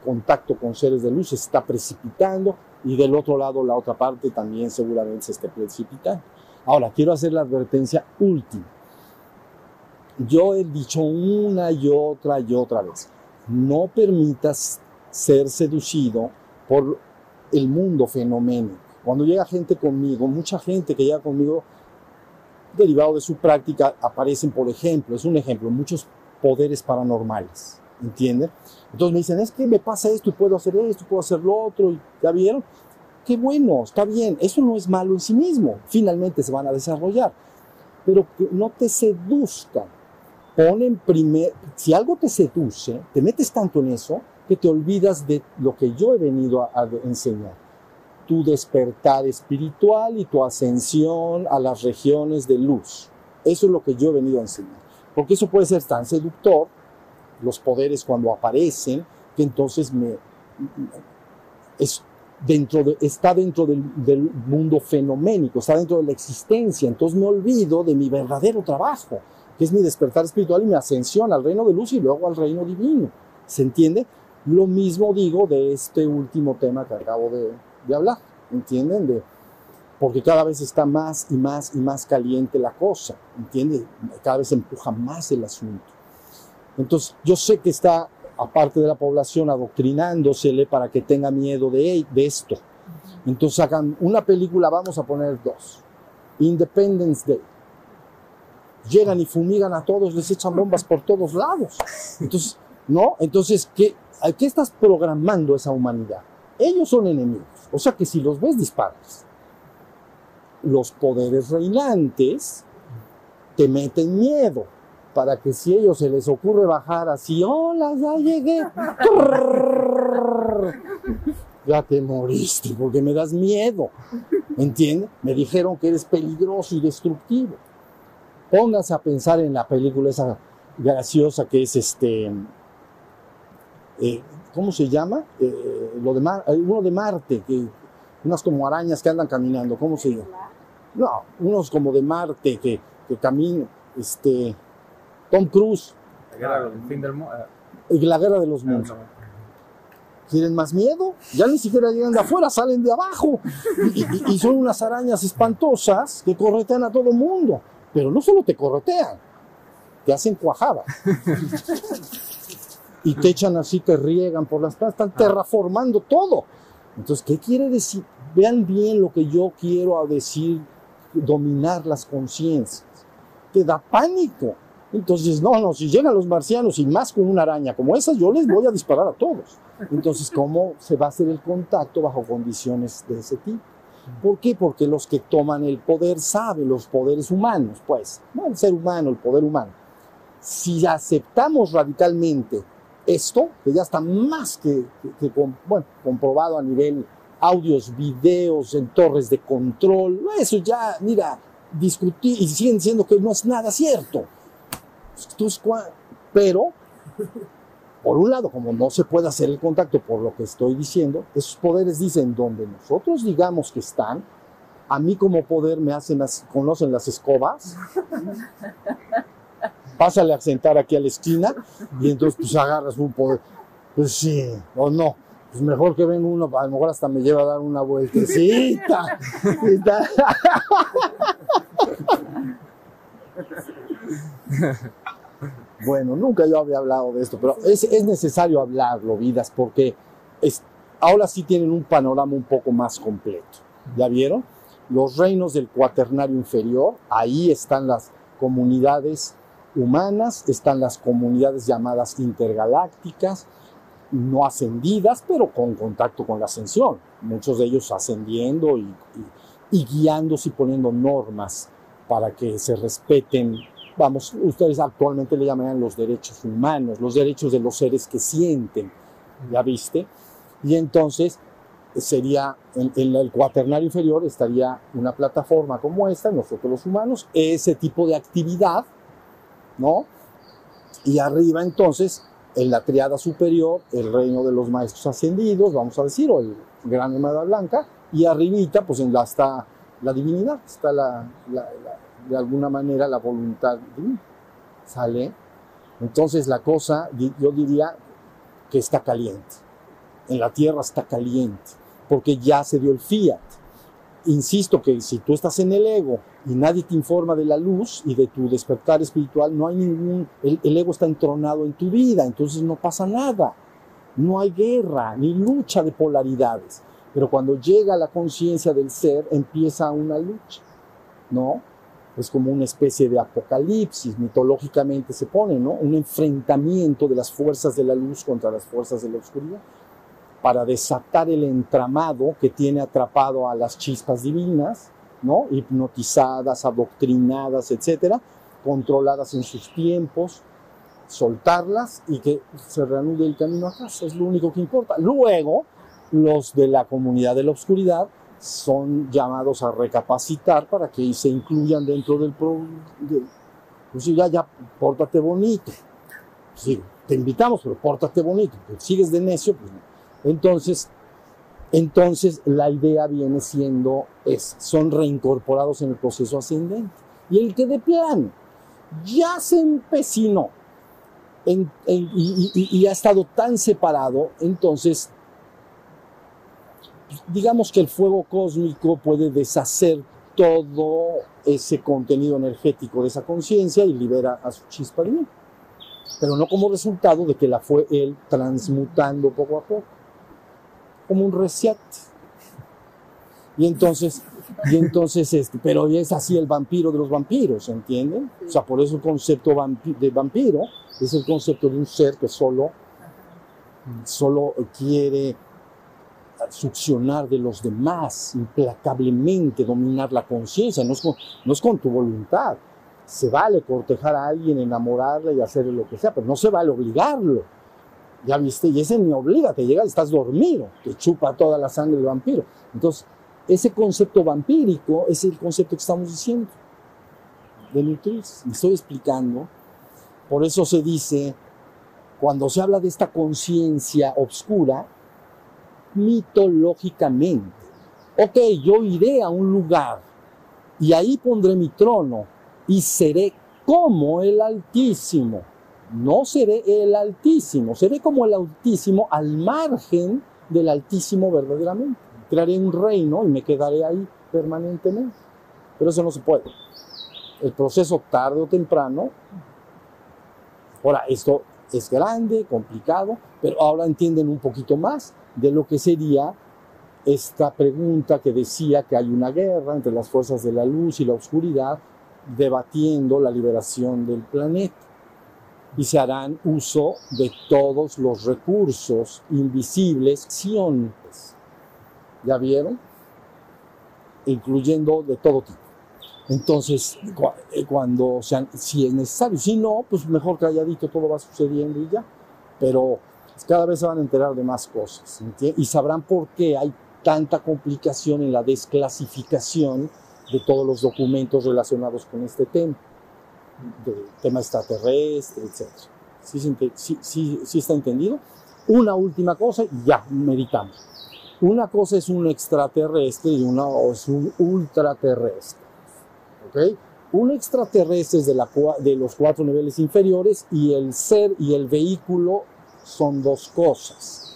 contacto con seres de luz se está precipitando y del otro lado la otra parte también seguramente se esté precipitando. Ahora, quiero hacer la advertencia última. Yo he dicho una y otra y otra vez, no permitas ser seducido por el mundo fenoménico. Cuando llega gente conmigo, mucha gente que llega conmigo, derivado de su práctica, aparecen, por ejemplo, es un ejemplo, muchos poderes paranormales, ¿entienden? Entonces me dicen, es que me pasa esto y puedo hacer esto, puedo hacer lo otro, y ¿ya vieron? Qué bueno, está bien, eso no es malo en sí mismo, finalmente se van a desarrollar, pero que no te seduzcan ponen primer, si algo te seduce, te metes tanto en eso que te olvidas de lo que yo he venido a, enseñar. Tu despertar espiritual y tu ascensión a las regiones de luz. Eso es lo que yo he venido a enseñar. Porque eso puede ser tan seductor, los poderes cuando aparecen, que entonces me, es dentro de, está dentro del, del mundo fenoménico, está dentro de la existencia. Entonces me olvido de mi verdadero trabajo, que es mi despertar espiritual y mi ascensión al reino de luz y luego al reino divino. ¿Se entiende? Lo mismo digo de este último tema que acabo de, de hablar, ¿entienden? De, porque cada vez está más y más y más caliente la cosa, ¿entiende? Cada vez empuja más el asunto. Entonces, yo sé que está, aparte de la población, adoctrinándosele para que tenga miedo de, de esto. Entonces, hagan una película, vamos a poner dos. Independence Day. Llegan y fumigan a todos, les echan bombas por todos lados. Entonces, ¿no? Entonces, ¿qué, ¿qué estás programando esa humanidad? Ellos son enemigos. O sea que si los ves, disparas. Los poderes reinantes te meten miedo para que si ellos se les ocurre bajar así, hola, ya llegué, ya te moriste porque me das miedo, ¿entiendes? Me dijeron que eres peligroso y destructivo. Pónganse a pensar en la película esa graciosa que es este, eh, ¿cómo se llama? Eh, lo de Mar, uno de Marte, que unas como arañas que andan caminando, ¿cómo se llama? No, unos como de Marte que, que caminan, este, Tom Cruise. La guerra del la guerra de los mundos. ¿Tienen más miedo? Ya ni siquiera llegan de afuera, salen de abajo. Y, y, y son unas arañas espantosas que corretean a todo el mundo. Pero no solo te corretean, te hacen cuajada. Y te echan así, te riegan por las plantas, están terraformando todo. Entonces, ¿qué quiere decir? Vean bien lo que yo quiero decir, dominar las conciencias. Te da pánico. Entonces, no, no, si llegan los marcianos y más con una araña como esa, yo les voy a disparar a todos. Entonces, ¿cómo se va a hacer el contacto bajo condiciones de ese tipo? ¿Por qué? Porque los que toman el poder saben los poderes humanos, pues, no el ser humano, el poder humano. Si aceptamos radicalmente esto, que ya está más que, que, que bueno, comprobado a nivel audios, videos, en torres de control, eso ya, mira, discutir y siguen diciendo que no es nada cierto. Entonces, pero, por un lado, como no se puede hacer el contacto por lo que estoy diciendo, esos poderes dicen donde nosotros digamos que están, a mí como poder me hacen las, conocen las escobas, pásale a sentar aquí a la esquina y entonces pues agarras un poder. Pues sí, o no. Pues mejor que venga uno, a lo mejor hasta me lleva a dar una vueltecita. Bueno, nunca yo había hablado de esto, pero es, es necesario hablarlo, vidas, porque ahora sí tienen un panorama un poco más completo. ¿Ya vieron? Los reinos del cuaternario inferior, ahí están las comunidades humanas, están las comunidades llamadas intergalácticas, no ascendidas, pero con contacto con la ascensión. Muchos de ellos ascendiendo y, y, y guiándose y poniendo normas para que se respeten vamos, ustedes actualmente le llamarían los derechos humanos, los derechos de los seres que sienten, ¿ya viste? Y entonces sería, en, el cuaternario inferior estaría una plataforma como esta, nosotros los humanos, ese tipo de actividad, ¿no? Y arriba entonces, en la triada superior, el reino de los maestros ascendidos, vamos a decir, o el gran hermana blanca, y arribita, pues en la, está la divinidad, está la de alguna manera la voluntad sale. Entonces la cosa, yo diría que está caliente. En la tierra está caliente, porque ya se dio el fiat. Insisto que si tú estás en el ego y nadie te informa de la luz y de tu despertar espiritual, no hay ningún, el, el ego está entronado en tu vida, entonces no pasa nada. No hay guerra ni lucha de polaridades. Pero cuando llega la conciencia del ser, empieza una lucha, ¿no? Es como una especie de apocalipsis, mitológicamente se pone, ¿no? Un enfrentamiento de las fuerzas de la luz contra las fuerzas de la oscuridad, para desatar el entramado que tiene atrapado a las chispas divinas, ¿no? Hipnotizadas, adoctrinadas, etcétera, controladas en sus tiempos, soltarlas y que se reanude el camino a casa, es lo único que importa. Luego, los de la comunidad de la oscuridad son llamados a recapacitar para que se incluyan dentro del pro, de, pues ya, ya, pórtate bonito. Te invitamos, pero pórtate bonito. sigues de necio, pues no. Entonces, entonces la idea viene siendo es, son reincorporados en el proceso ascendente. Y el que de plano ya se empecinó y ha estado tan separado, entonces digamos que el fuego cósmico puede deshacer todo ese contenido energético de esa conciencia y libera a su chispa divina. Pero no como resultado de que la fue él transmutando poco a poco, como un reset. Y entonces, y entonces este, pero es así el vampiro de los vampiros, ¿entienden? O sea, por eso el concepto de vampiro es el concepto de un ser que solo, solo quiere succionar de los demás, implacablemente dominar la conciencia, no, no es con tu voluntad. Se vale cortejar a alguien, enamorarle y hacerle lo que sea, pero no se vale obligarlo. Ya viste, y ese ni obliga, te llega, estás dormido, te chupa toda la sangre del vampiro. Entonces, ese concepto vampírico es el concepto que estamos diciendo de nutrirse. Me estoy explicando. Por eso se dice, cuando se habla de esta conciencia obscura, mitológicamente. Ok, yo iré a un lugar y ahí pondré mi trono y seré como el Altísimo. No seré el Altísimo, seré como el Altísimo al margen del Altísimo verdaderamente. Crearé un reino y me quedaré ahí permanentemente. Pero eso no se puede. El proceso tarde o temprano. Ahora, esto es grande, complicado, pero ahora entienden un poquito más de lo que sería esta pregunta que decía que hay una guerra entre las fuerzas de la luz y la oscuridad debatiendo la liberación del planeta y se harán uso de todos los recursos invisibles, ¿ya vieron? Incluyendo de todo tipo. Entonces, eh, cuando sean, si es necesario, si no, pues mejor calladito todo va sucediendo y ya. Pero cada vez se van a enterar de más cosas y sabrán por qué hay tanta complicación en la desclasificación de todos los documentos relacionados con este tema, del tema extraterrestre, etc. ¿Sí, sí, sí, sí está entendido? Una última cosa y ya meditamos. Una cosa es un extraterrestre y una es un ultraterrestre. ¿Ok? Un extraterrestre es de, la, de los cuatro niveles inferiores y el ser y el vehículo son dos cosas.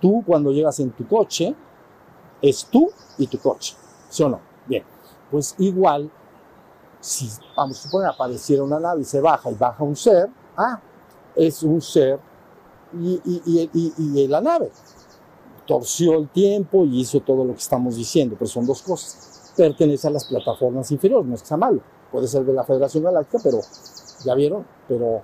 Tú cuando llegas en tu coche, es tú y tu coche, ¿sí o no? Bien, pues igual, si vamos a suponer apareciera una nave y se baja y baja un ser, ah, es un ser y, y, y, la nave torció el tiempo y hizo todo lo que estamos diciendo, pero son dos cosas. Pertenece a las plataformas inferiores, no es que sea malo, puede ser de la Federación Galáctica, pero ya vieron, pero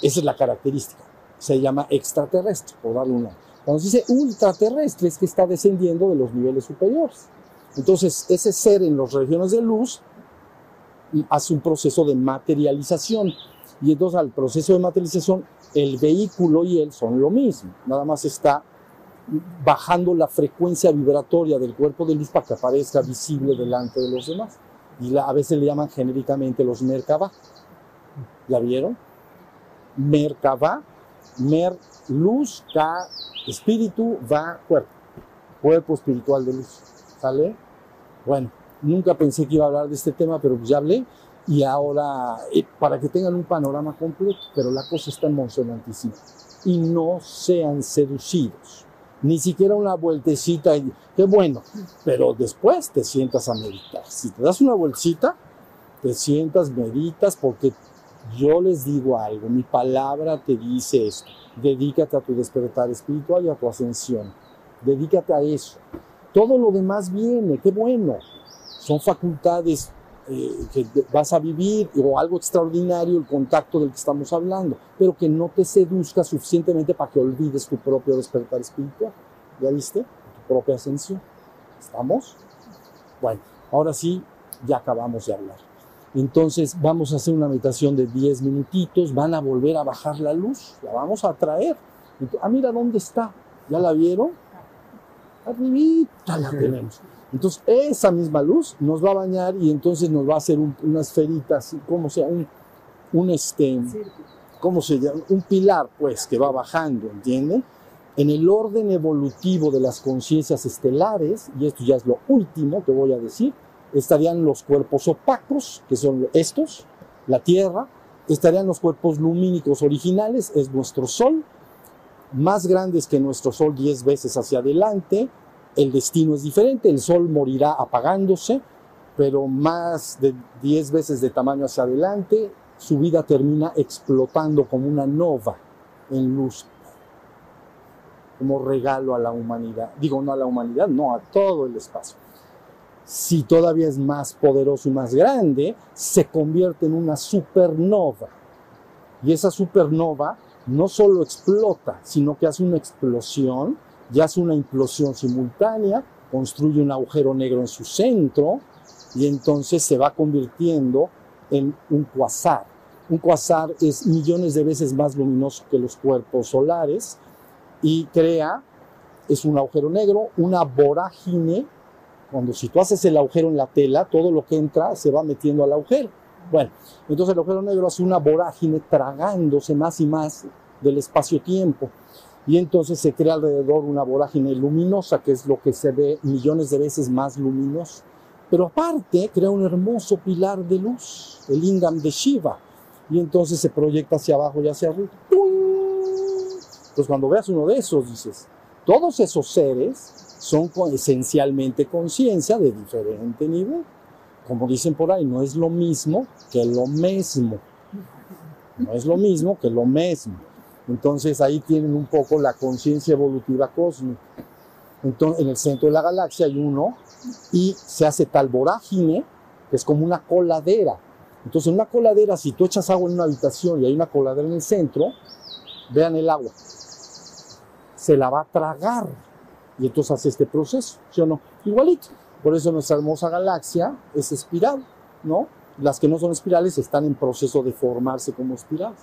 esa es la característica se llama extraterrestre, por darle un nombre. Cuando se dice ultraterrestre es que está descendiendo de los niveles superiores. Entonces, ese ser en las regiones de luz hace un proceso de materialización. Y entonces al proceso de materialización, el vehículo y él son lo mismo. Nada más está bajando la frecuencia vibratoria del cuerpo de luz para que aparezca visible delante de los demás. Y a veces le llaman genéricamente los Merkaba. ¿Ya vieron? Merkaba Mer, luz, K, espíritu, va, cuerpo. Cuerpo espiritual de luz. ¿Sale? Bueno, nunca pensé que iba a hablar de este tema, pero ya hablé. Y ahora, eh, para que tengan un panorama completo, pero la cosa está emocionantísima. Y no sean seducidos. Ni siquiera una vueltecita. Y, qué bueno, pero después te sientas a meditar. Si te das una vueltecita, te sientas, meditas, porque yo les digo algo, mi palabra te dice esto. Dedícate a tu despertar espiritual y a tu ascensión. Dedícate a eso. Todo lo demás viene, qué bueno. Son facultades eh, que vas a vivir o algo extraordinario, el contacto del que estamos hablando, pero que no te seduzca suficientemente para que olvides tu propio despertar espiritual. ¿Ya viste? Tu propia ascensión. ¿Estamos? Bueno, ahora sí, ya acabamos de hablar. Entonces vamos a hacer una meditación de 10 minutitos, van a volver a bajar la luz, la vamos a traer. Entonces, ah, mira dónde está, ¿ya la vieron? Arribita la tenemos. Entonces esa misma luz nos va a bañar y entonces nos va a hacer un- una esferita, así, como sea, un, un este, ¿cómo se llama? Un pilar, pues, que va bajando, ¿entienden? En el orden evolutivo de las conciencias estelares, y esto ya es lo último que voy a decir, estarían los cuerpos opacos, que son estos, la Tierra, estarían los cuerpos lumínicos originales, es nuestro Sol, más grandes que nuestro Sol 10 veces hacia adelante, el destino es diferente, el Sol morirá apagándose, pero más de 10 veces de tamaño hacia adelante, su vida termina explotando como una nova en luz, como regalo a la humanidad. Digo, no a la humanidad, no, a todo el espacio. Si todavía es más poderoso y más grande, se convierte en una supernova. Y esa supernova no solo explota, sino que hace una explosión, y hace una implosión simultánea, construye un agujero negro en su centro, y entonces se va convirtiendo en un cuasar. Un cuasar es millones de veces más luminoso que los cuerpos solares y crea, es un agujero negro, una vorágine. Cuando si tú haces el agujero en la tela, todo lo que entra se va metiendo al agujero. Bueno, entonces el agujero negro hace una vorágine tragándose más y más del espacio-tiempo. Y entonces se crea alrededor una vorágine luminosa, que es lo que se ve millones de veces más luminoso. Pero aparte crea un hermoso pilar de luz, el lingam de Shiva, y entonces se proyecta hacia abajo y hacia arriba. ¡Tum! Entonces cuando veas uno de esos dices, todos esos seres son esencialmente conciencia de diferente nivel. Como dicen por ahí, no es lo mismo que lo mismo. No es lo mismo que lo mismo. Entonces ahí tienen un poco la conciencia evolutiva cósmica. Entonces, en el centro de la galaxia hay uno y se hace tal vorágine que es como una coladera. Entonces, en una coladera, si tú echas agua en una habitación y hay una coladera en el centro, vean el agua, se la va a tragar y entonces hace este proceso, ¿sí o no? Igualito. Por eso nuestra hermosa galaxia es espiral, ¿no? Las que no son espirales están en proceso de formarse como espirales.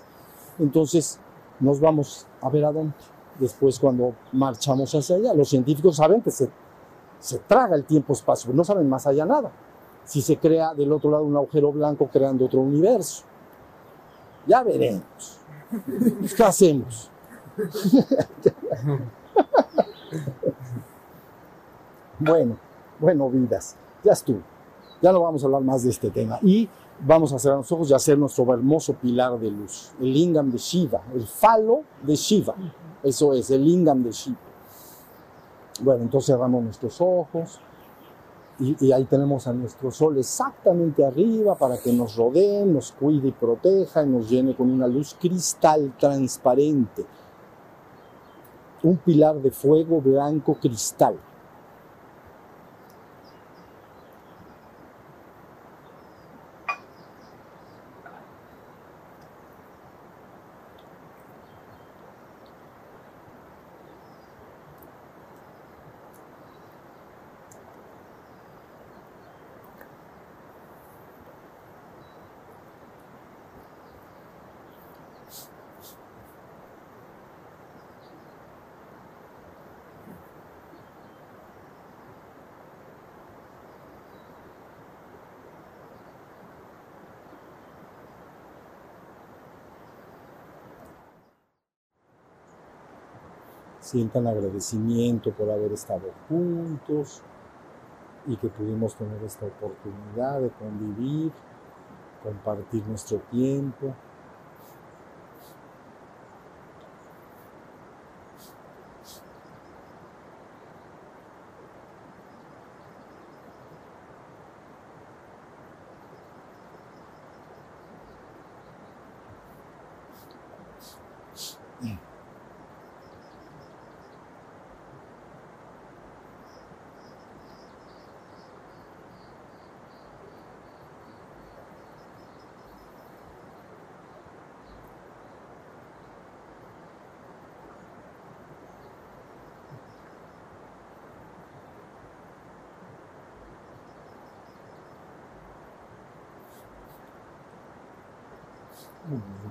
Entonces, nos vamos a ver a dónde. Después, cuando marchamos hacia allá, los científicos saben que se, se traga el tiempo-espacio, no saben más allá nada. Si se crea del otro lado un agujero blanco creando otro universo. Ya veremos. ¿Qué hacemos? bueno, bueno, vidas, ya estuvo. Ya no vamos a hablar más de este tema. Y vamos a cerrar los ojos y hacer nuestro hermoso pilar de luz, el lingam de Shiva, el falo de Shiva. Eso es, el lingam de Shiva. Bueno, entonces cerramos nuestros ojos y, y ahí tenemos a nuestro sol exactamente arriba para que nos rodee, nos cuide y proteja y nos llene con una luz cristal transparente. Un pilar de fuego blanco cristal. Sientan agradecimiento por haber estado juntos y que pudimos tener esta oportunidad de convivir, compartir nuestro tiempo.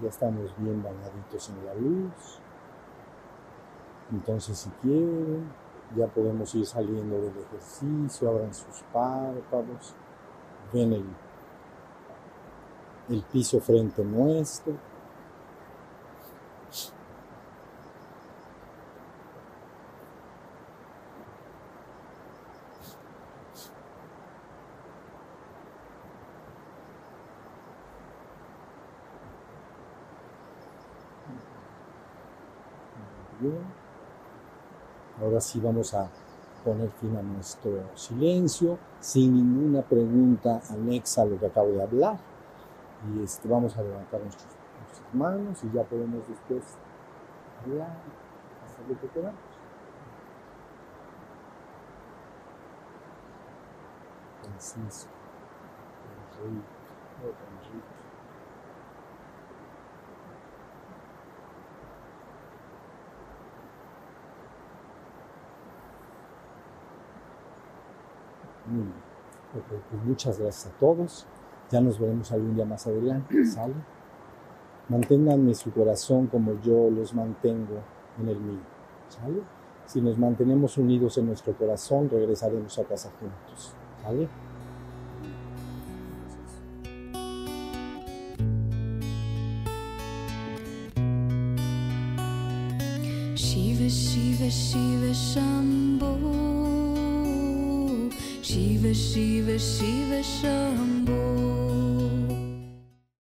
Ya estamos bien bañaditos en la luz. Entonces, si quieren, ya podemos ir saliendo del ejercicio. Abran sus párpados. Ven el, el piso frente nuestro. Muy bien. Ahora sí vamos a poner fin a nuestro silencio, sin ninguna pregunta anexa a lo que acabo de hablar. Y este, vamos a levantar nuestros- nuestras manos y ya podemos después hablar hasta lo que queramos. Francisco, Enrique, Enrique. Muy bien. Ok, pues muchas gracias a todos. Ya nos veremos algún día más adelante, ¿sale? Manténganme su corazón como yo los mantengo en el mío, ¿sale? Si nos mantenemos unidos en nuestro corazón, regresaremos a casa juntos, ¿sale?